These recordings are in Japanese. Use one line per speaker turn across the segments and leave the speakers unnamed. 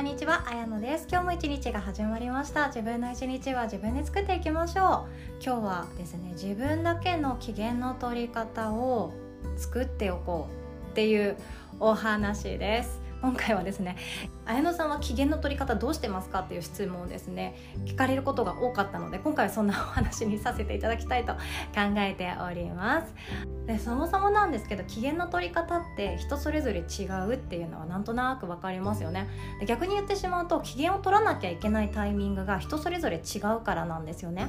こんにちは、あやのです。今日も一日が始まりました。自分の一日は自分で作っていきましょう。今日はですね自分だけの機嫌の取り方を作っておこうっていうお話です。今回はですね綾乃さんは機嫌の取り方どうしてますかっていう質問をですね。聞かれることが多かったので今回はそんなお話にさせていただきたいと考えております。でそもそもなんですけど機嫌の取り方って人それぞれ違うっていうのはなんとなく分かりますよね。で逆に言ってしまうと機嫌を取らなきゃいけないタイミングが人それぞれ違うからなんですよね。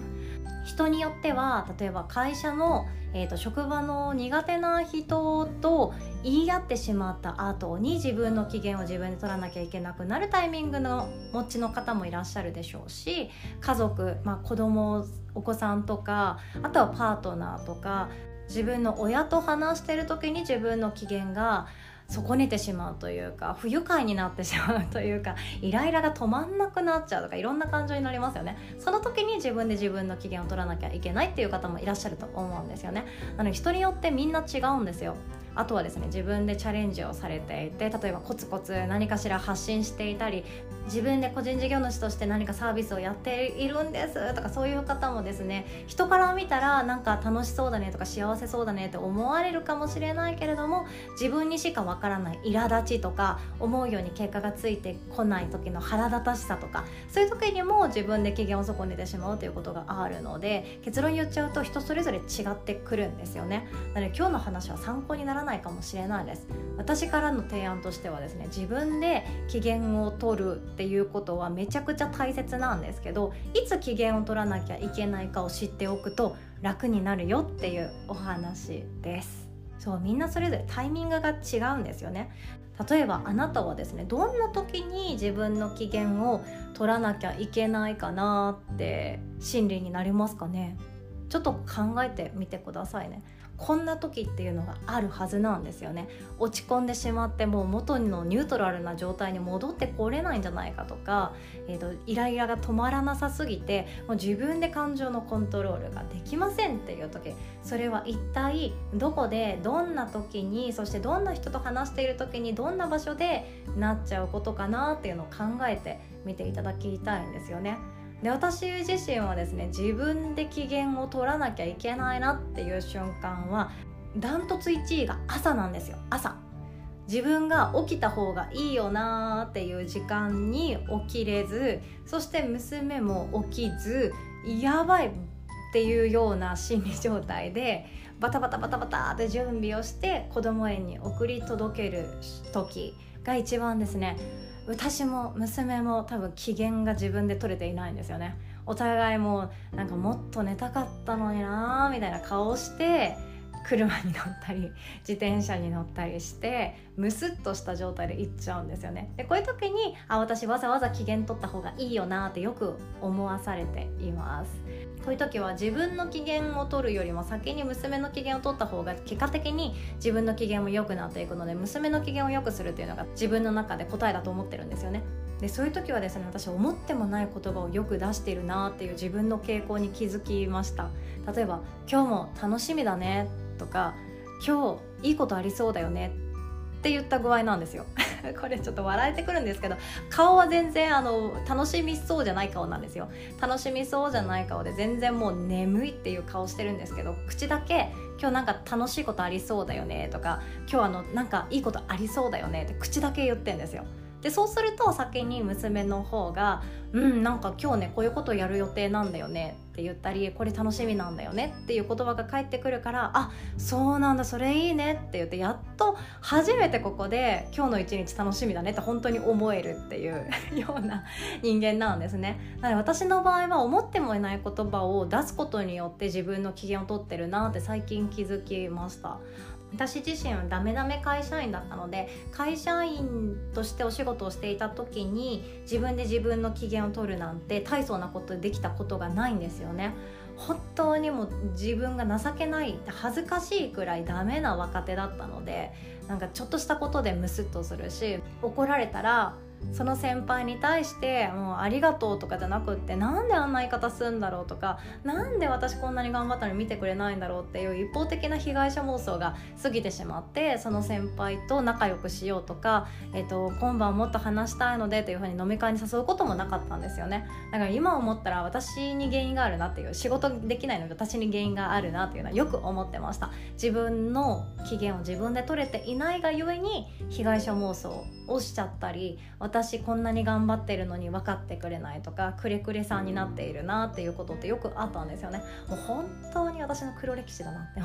人によっては例えば会社の、えーと、職場の苦手な人と言い合ってしまった後に自分の機嫌を自分で取らなきゃいけなくなるタイミングの持ちの方もいらっしゃるでしょうし家族、まあ、子供お子さんとかあとはパートナーとか自分の親と話してる時に自分の機嫌が損ねてしまうというか不愉快になってしまうというかイライラが止まんなくなっちゃうとかいろんな感情になりますよね。その時に自分で自分の機嫌を取らなきゃいけないっていう方もいらっしゃると思うんですよね。なので人によってみんな違うんですよ。あとはですね自分でチャレンジをされていて例えばコツコツ何かしら発信していたり自分で個人事業主として何かサービスをやっているんですとかそういう方もですね人から見たらなんか楽しそうだねとか幸せそうだねって思われるかもしれないけれども自分にしかわからない苛立ちとか思うように結果がついてこない時の腹立たしさとかそういう時にも自分で機嫌を損ねてしまうということがあるので結論言っちゃうと人それぞれ違ってくるんですよね。なので今日の話は参考にならないかもしれないです。私からの提案としてはですね自分で機嫌を取るっていうことはめちゃくちゃ大切なんですけどいつ機嫌を取らなきゃいけないかを知っておくと楽になるよっていうお話です。そうみんなそれぞれタイミングが違うんですよね。例えばあなたはですねどんな時に自分の機嫌を取らなきゃいけないかなって心理になりますかね？ちょっと考えてみてくださいね。こんな時っていうのがあるはずなんですよね落ち込んでしまってもう元のニュートラルな状態に戻ってこれないんじゃないかとか、えーと、イライラが止まらなさすぎてもう自分で感情のコントロールができませんっていう時それは一体どこでどんな時にそしてどんな人と話している時にどんな場所でなっちゃうことかなっていうのを考えてみていただきたいんですよね。で私自身はですね自分で機嫌を取らなきゃいけないなっていう瞬間はダントツ1位が朝なんですよ。朝。自分が起きた方がいいよなーっていう時間に起きれずそして娘も起きずやばいっていうような心理状態でバタバタバタバタって準備をして子供園に送り届ける時が一番ですね。私も娘も多分機嫌が自分で取れていないんですよね。お互いもなんかもっと寝たかったのになーみたいな顔して車に乗ったり 自転車に乗ったりしてムスッとした状態で行っちゃうんですよね。でこういう時にあ私わざわざ機嫌取った方がいいよなってよく思わされています。こういう時は自分の機嫌を取るよりも先に娘の機嫌を取った方が結果的に自分の機嫌も良くなっていくので娘の機嫌を良くするっていうのが自分の中で答えだと思ってるんですよね。でそういう時はですね私思ってもない言葉をよく出しているなっていう自分の傾向に気づきました。例えば「今日も楽しみだね」とか「今日いいことありそうだよね」って言った具合なんですよ。これちょっと笑えてくるんですけど顔は全然あの楽しみそうじゃない顔なんですよ。楽しみそうじゃない顔で全然もう眠いっていう顔してるんですけど口だけ今日なんか楽しいことありそうだよねとか今日あのなんかいいことありそうだよねって口だけ言ってんですよ。でそうすると先に娘の方が「うんなんか今日ねこういうことやる予定なんだよね」って言ったり「これ楽しみなんだよね」っていう言葉が返ってくるから「あそうなんだそれいいね」って言ってやっと初めてここで「今日の一日楽しみだね」って本当に思えるっていう ような人間なんですね。なので私の場合は思ってもいない言葉を出すことによって自分の機嫌を取ってるなって最近気づきました。私自身はダメダメ会社員だったので会社員としてお仕事をしていた時に自分で自分の機嫌を取るなんて大層なことできたことがないんですよね。本当にも自分が情けない恥ずかしいくらいダメな若手だったのでなんかちょっとしたことでムスッとするし怒られたらその先輩に対してもうありがとうとかじゃなくってなんであんな言い方するんだろうとかなんで私こんなに頑張ったのに見てくれないんだろうっていう一方的な被害者妄想が過ぎてしまってその先輩と仲良くしようとか、えーと、今晩もっと話したいのでというふうに飲み会に誘うこともなかったんですよね。だから今思ったら私に原因があるなっていう仕事できないので私に原因があるなっていうのはよく思ってました。自分の機嫌を自分で取れていないがゆえに被害者妄想をしちゃったり私こんなに頑張ってるのに分かってくれないとかくれくれさんになっているなっていうことってよくあったんですよね。もう本当に私の黒歴史だなって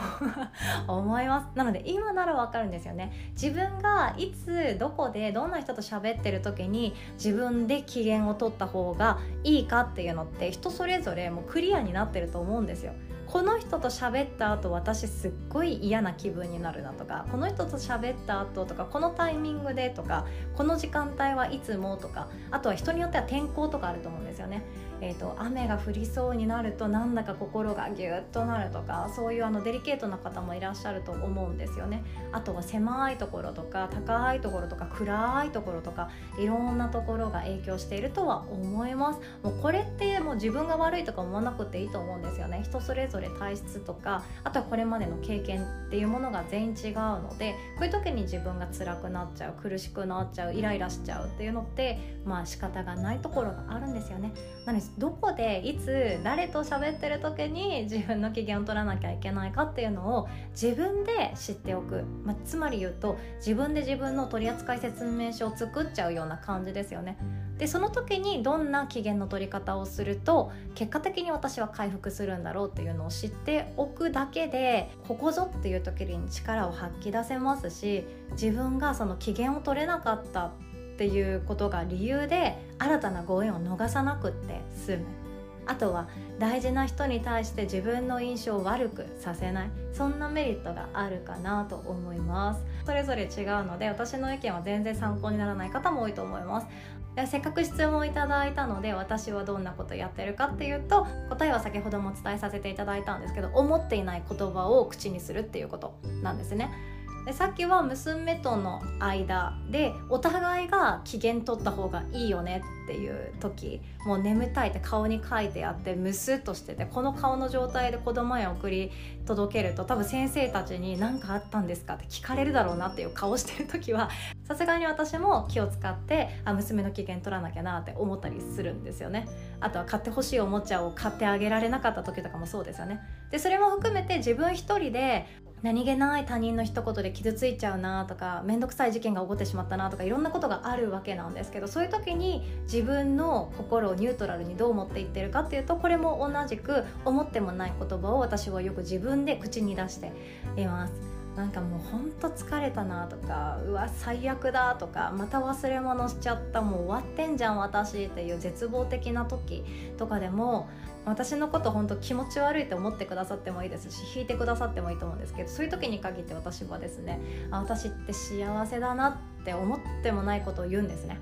思います。なので今なら分かるんですよね。自分がいつどこでどんな人と喋ってる時に自分で機嫌を取った方がいいかっていうのって人それぞれもうクリアになってると思うんですよ。この人と喋った後私すっごい嫌な気分になるなとかこの人と喋った後とかこのタイミングでとかこの時間帯はいつもとかあとは人によっては天候とかあると思うんですよね。えーと、雨が降りそうになるとなんだか心がギュッとなるとかそういうあのデリケートな方もいらっしゃると思うんですよね。あとは狭いところとか高いところとか暗いところとかいろんなところが影響しているとは思います。もうこれってもう自分が悪いとか思わなくていいと思うんですよね。人それぞれ体質とかあとはこれまでの経験っていうものが全員違うのでこういう時に自分が辛くなっちゃう苦しくなっちゃうイライラしちゃうっていうのってまあ仕方がないところがあるんですよね。なのでどこでいつ誰と喋ってる時に自分の機嫌を取らなきゃいけないかっていうのを自分で知っておく、まあ、つまり言うと自分で自分の取扱説明書を作っちゃうような感じですよね。でその時にどんな機嫌の取り方をすると結果的に私は回復するんだろうっていうのを知っておくだけでここぞっていう時に力を発揮出せますし自分がその機嫌を取れなかったっていうことが理由で新たなご縁を逃さなくって済む。あとは大事な人に対して自分の印象を悪くさせない。そんなメリットがあるかなと思います。それぞれ違うので私の意見は全然参考にならない方も多いと思います。せっかく質問いただいたので私はどんなことやってるかっていうと答えは先ほども伝えさせていただいたんですけど思っていない言葉を口にするっていうことなんですね。でさっきは娘との間でお互いが機嫌取った方がいいよねっていう時もう眠たいって顔に書いてあってムスッとしててこの顔の状態で子供へ送り届けると多分先生たちに何かあったんですかって聞かれるだろうなっていう顔してる時は さすがに私も気を使ってあ娘の機嫌取らなきゃなって思ったりするんですよね。あとは買ってほしいおもちゃを買ってあげられなかった時とかもそうですよね。でそれも含めて自分一人で何気ない他人の一言で傷ついちゃうなとか面倒くさい事件が起こってしまったなとかいろんなことがあるわけなんですけどそういう時に自自分の心をニュートラルにどう持っていってるかっていうとこれも同じく思ってもない言葉を私はよく自分で口に出しています。なんかもうほんと疲れたなとかうわ最悪だとかまた忘れ物しちゃったもう終わってんじゃん私っていう絶望的な時とかでも私のこと本当気持ち悪いと思ってくださってもいいですし引いてくださってもいいと思うんですけどそういう時に限って私はですねあ私って幸せだなって思ってもないことを言うんですね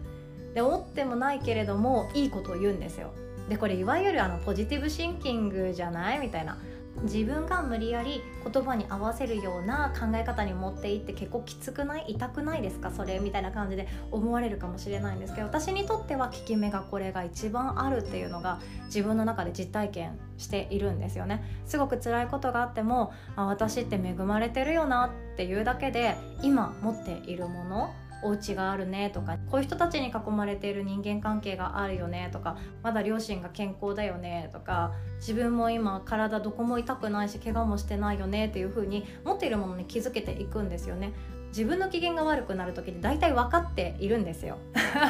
で思ってもないけれどもいいことを言うんですよ。でこれいわゆるあのポジティブシンキングじゃない？みたいな。自分が無理やり言葉に合わせるような考え方に持っていって結構きつくない？痛くないですか？それみたいな感じで思われるかもしれないんですけど私にとっては効き目がこれが一番あるっていうのが自分の中で実体験しているんですよね。すごく辛いことがあってもあ私って恵まれてるよなっていうだけで今持っているものお家があるねとかこういう人たちに囲まれている人間関係があるよねとかまだ両親が健康だよねとか自分も今体どこも痛くないし怪我もしてないよねっていう風に持っているものに気づけていくんですよね。自分の機嫌が悪くなる時って大体分かっているんですよ。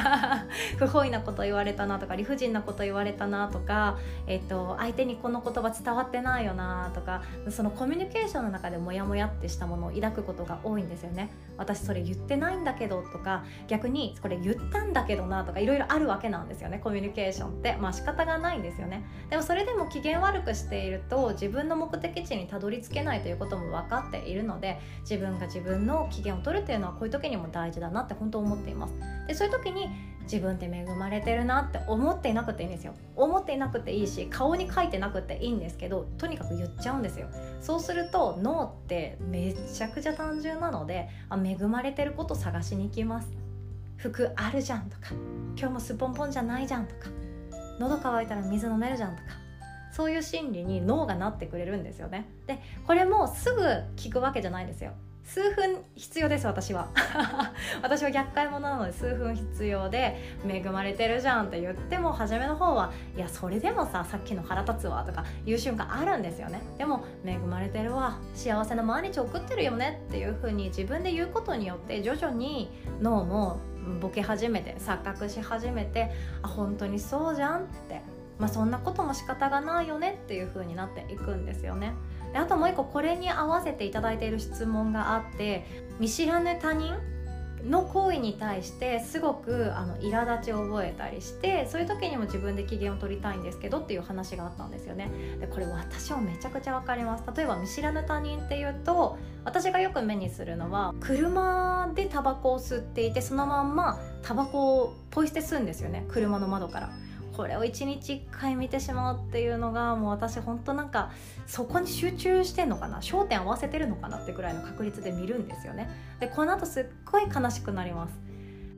不本意なこと言われたなとか理不尽なこと言われたなとか、えっと、相手にこの言葉伝わってないよなとかそのコミュニケーションの中でモヤモヤってしたものを抱くことが多いんですよね。私それ言ってないんだけどとか逆にこれ言ったんだけどなとかいろいろあるわけなんですよねコミュニケーションって。まあ仕方がないんですよね。でもそれでも機嫌悪くしていると自分の目的地にたどり着けないということも分かっているので自分が自分の機嫌を取るっていうのはこういう時にも大事だなって本当思っています。でそういう時に自分って恵まれてるなって思っていなくていいんですよ。思っていなくていいし顔に書いてなくていいんですけどとにかく言っちゃうんですよ。そうすると脳ってめちゃくちゃ単純なのであ恵まれてること探しに行きます。服あるじゃんとか今日もすっぽんぽんじゃないじゃんとか喉乾いたら水飲めるじゃんとかそういう心理に脳がなってくれるんですよね。でこれもすぐ聞くわけじゃないんですよ。数分必要です私は。私は厄介者なので数分必要で恵まれてるじゃんって言っても初めの方はいやそれでもささっきの腹立つわとかいう瞬間あるんですよね。でも恵まれてるわ。幸せな毎日送ってるよねっていう風に自分で言うことによって徐々に脳もボケ始めて錯覚し始めてあ本当にそうじゃんって。まあそんなことも仕方がないよねっていう風になっていくんですよね。であともう一個これに合わせていただいている質問があって見知らぬ他人の行為に対してすごくあの苛立ちを覚えたりしてそういう時にも自分で機嫌を取りたいんですけどっていう話があったんですよね。でこれ私はめちゃくちゃ分かります。例えば見知らぬ他人っていうと私がよく目にするのは車でタバコを吸っていてそのまんまタバコをポイ捨てするんですよね。車の窓から。これを1日1回見てしまうっていうのがもう私本当なんかそこに集中してんのかな？焦点合わせてるのかなってぐらいの確率で見るんですよね。でこの後すっごい悲しくなります。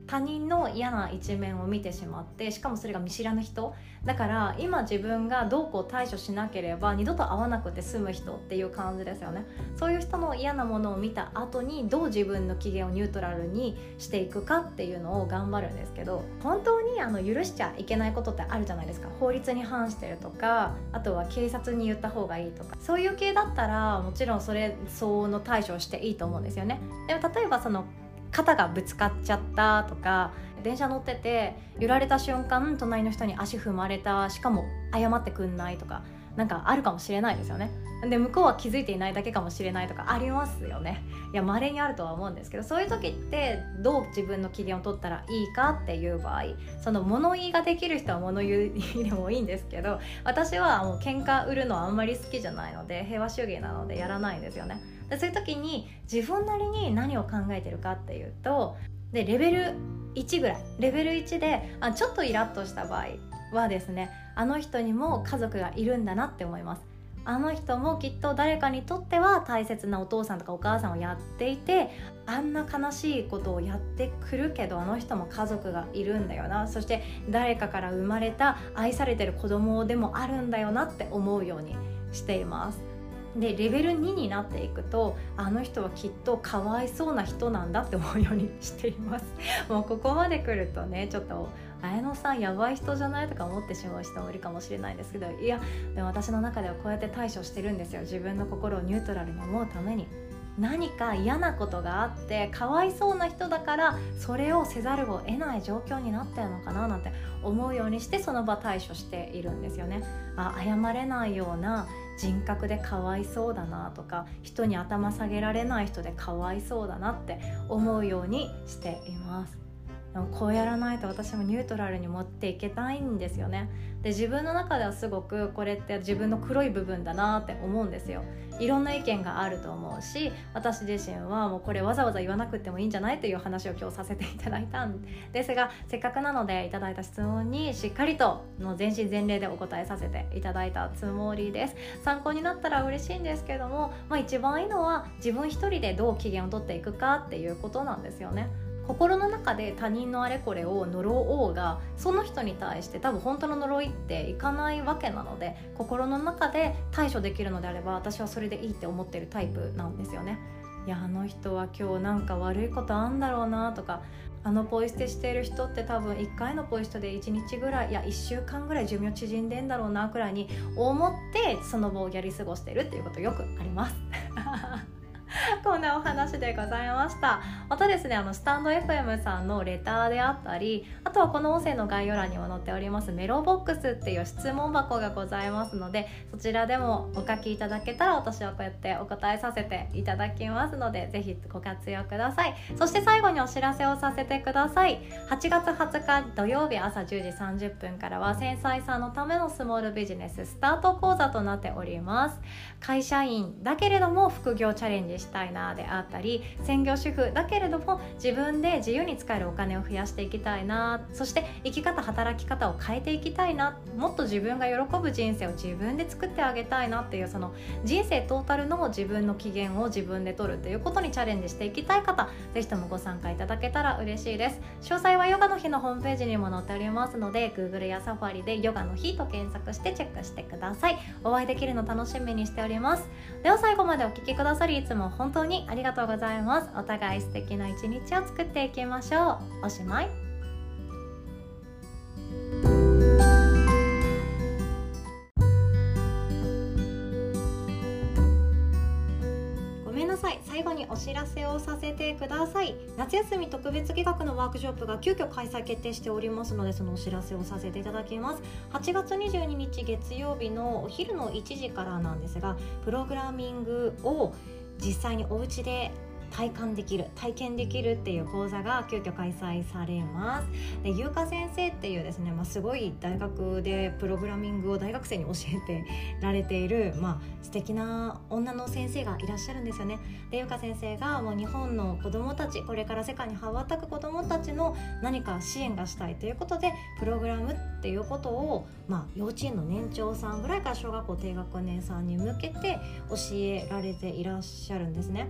他人の嫌な一面を見てしまってしかもそれが見知らぬ人。だから今自分がどうこう対処しなければ二度と会わなくて済む人っていう感じですよね。そういう人の嫌なものを見た後にどう自分の機嫌をニュートラルにしていくかっていうのを頑張るんですけど本当にあの許しちゃいけないことってあるじゃないですか。法律に反してるとかあとは警察に言った方がいいとか。そういう系だったらもちろんそれ相応の対処をしていいと思うんですよね。でも例えばその肩がぶつかっちゃったとか電車乗ってて揺られた瞬間隣の人に足踏まれたしかも謝ってくんないとかなんかあるかもしれないですよね。で向こうは気づいていないだけかもしれないとかありますよね。いや稀にあるとは思うんですけどそういう時ってどう自分の機嫌を取ったらいいかっていう場合その物言いができる人は物言いでもいいんですけど私はもう喧嘩売るのはあんまり好きじゃないので平和主義なのでやらないんですよね。でそういう時に自分なりに何を考えてるかっていうとでレベル1ぐらいレベル1であちょっとイラッとした場合はですねあの人にも家族がいるんだなって思います。あの人もきっと誰かにとっては大切なお父さんとかお母さんをやっていてあんな悲しいことをやってくるけどあの人も家族がいるんだよな。そして誰かから生まれた愛されてる子供でもあるんだよなって思うようにしています。でレベル2になっていくとあの人はきっとかわいそうな人なんだって思うようにしています。もうここまで来るとねちょっと綾野さんやばい人じゃないとか思ってしまう人もいるかもしれないですけどいやでも私の中ではこうやって対処してるんですよ。自分の心をニュートラルに思うために。何か嫌なことがあってかわいそうな人だからそれをせざるを得ない状況になってるのかななんて思うようにしてその場対処しているんですよね。あ謝れないような人格でかわいそうだなとか人に頭下げられない人でかわいそうだなって思うようにしています。でもこうやらないと私もニュートラルに持っていけたいんですよね。で自分の中ではすごくこれって自分の黒い部分だなって思うんですよ。いろんな意見があると思うし私自身はもうこれわざわざ言わなくてもいいんじゃないという話を今日させていただいたん ですがせっかくなのでいただいた質問にしっかりとの全身全霊でお答えさせていただいたつもりです。参考になったら嬉しいんですけども、まあ、一番いいのは自分一人でどう機嫌をとっていくかっていうことなんですよね。心の中で他人のあれこれを呪おうがその人に対して多分本当の呪いっていかないわけなので心の中で対処できるのであれば私はそれでいいって思ってるタイプなんですよね。いやあの人は今日なんか悪いことあんだろうなとかあのポイ捨てしてる人って多分1回のポイ捨てで1日ぐらいいや1週間ぐらい寿命縮んでんだろうなくらいに思ってその場をやり過ごしてるっていうことよくあります。こんなお話でございました。またですねあのスタンド FM さんのレターであったりあとはこの音声の概要欄にも載っておりますメロボックスっていう質問箱がございますのでそちらでもお書きいただけたら私はこうやってお答えさせていただきますのでぜひご活用ください。そして最後にお知らせをさせてください。8月20日土曜日朝10時30分からは繊細さんのためのスモールビジネススタート講座となっております。会社員だけれども副業チャレンジしたたいなであったり専業主婦だけれども自分で自由に使えるお金を増やしていきたいなそして生き方働き方を変えていきたいなもっと自分が喜ぶ人生を自分で作ってあげたいなっていうその人生トータルの自分の機嫌を自分で取るということにチャレンジしていきたい方ぜひともご参加いただけたら嬉しいです。詳細はヨガの日のホームページにも載っておりますので Google やサファリでヨガの日と検索してチェックしてください。お会いできるの楽しみにしております。では最後までお聴きくださりいつも本当当にありがとうございます。お互い素敵な一日を作っていきましょう。おしまい。さい。最後にお知らせをさせてください。夏休み特別企画のワークショップが急遽開催決定しておりますのでそのお知らせをさせていただきます。8月22日月曜日のお昼の1時からなんですがプログラミングを実際にお家で体感できる体験できるっていう講座が急遽開催されますで優香先生っていうですね、まあ、すごい大学でプログラミングを大学生に教えてられている、まあ、素敵な女の先生がいらっしゃるんですよねで優香先生がもう日本の子どもたちこれから世界に羽ばたく子どもたちの何か支援がしたいということでプログラムっていうことを、まあ、幼稚園の年長さんぐらいから小学校低学年さんに向けて教えられていらっしゃるんですね。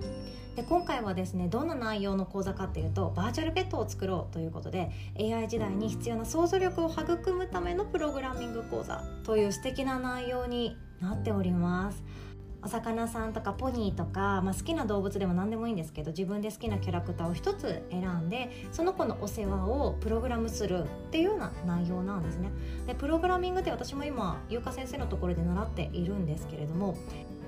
で今回はですねどんな内容の講座かっていうとバーチャルペットを作ろうということで AI 時代に必要な想像力を育むためのプログラミング講座という素敵な内容になっております。お魚さんとかポニーとか、まあ、好きな動物でも何でもいいんですけど自分で好きなキャラクターを1つ選んでその子のお世話をプログラムするっていうような内容なんですね。でプログラミングって私も今優香先生のところで習っているんですけれども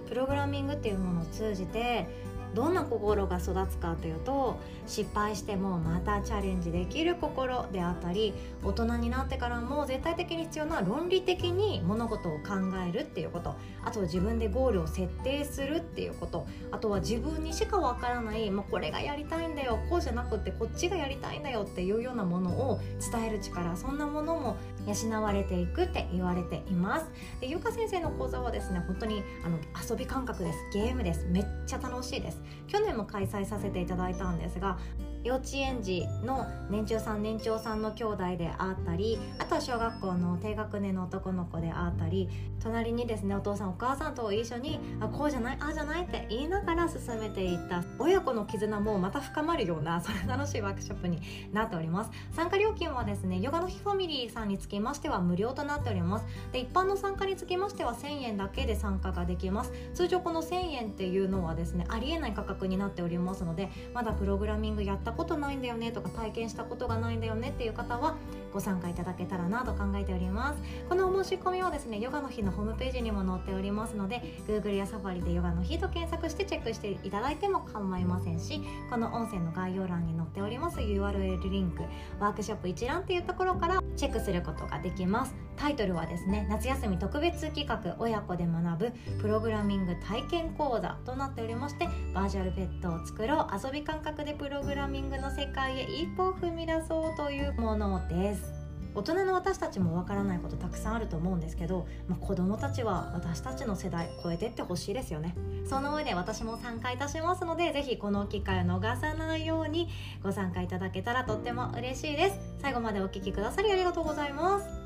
プログラミングっていうものを通じてどんな心が育つかというと失敗してもまたチャレンジできる心であったり大人になってからも絶対的に必要な論理的に物事を考えるっていうこと。あとは自分でゴールを設定するっていうこと。あとは自分にしかわからないもうこれがやりたいんだよこうじゃなくてこっちがやりたいんだよっていうようなものを伝える力。そんなものも養われていくって言われています。でゆうか先生の講座はですね本当にあの遊び感覚です。ゲームです。めっちゃ楽しいです。去年も開催させていただいたんですが幼稚園児の年長さん年長さんの兄弟であったりあとは小学校の低学年の男の子であったり隣にですねお父さんお母さんと一緒にあこうじゃないああじゃないって言いながら進めていった親子の絆もまた深まるようなそれ楽しいワークショップになっております。参加料金はですねヨガの日ファミリーさんにつきましては無料となっております。で一般の参加につきましては1000円だけで参加ができます。通常この1000円っていうのはですねありえない価格になっておりますのでまだプログラミングやったったことないんだよねとか体験したことがないんだよねっていう方はご参加いただけたらなと考えております。このお申し込みはですねヨガの日のホームページにも載っておりますので Google やサファリでヨガの日と検索してチェックしていただいても構いませんしこの音声の概要欄に載っております URL リンクワークショップ一覧っていうところからチェックすることができます。タイトルはですね夏休み特別企画親子で学ぶプログラミング体験講座となっておりましてバーチャルペットを作ろう遊び感覚でプログラミングの世界へ一歩を踏み出そうというものです。大人の私たちもわからないことたくさんあると思うんですけど、まあ、子供たちは私たちの世代超えてってほしいですよね。その上で私も参加いたしますのでぜひこの機会を逃さないようにご参加いただけたらとっても嬉しいです。最後までお聴きくださりありがとうございます。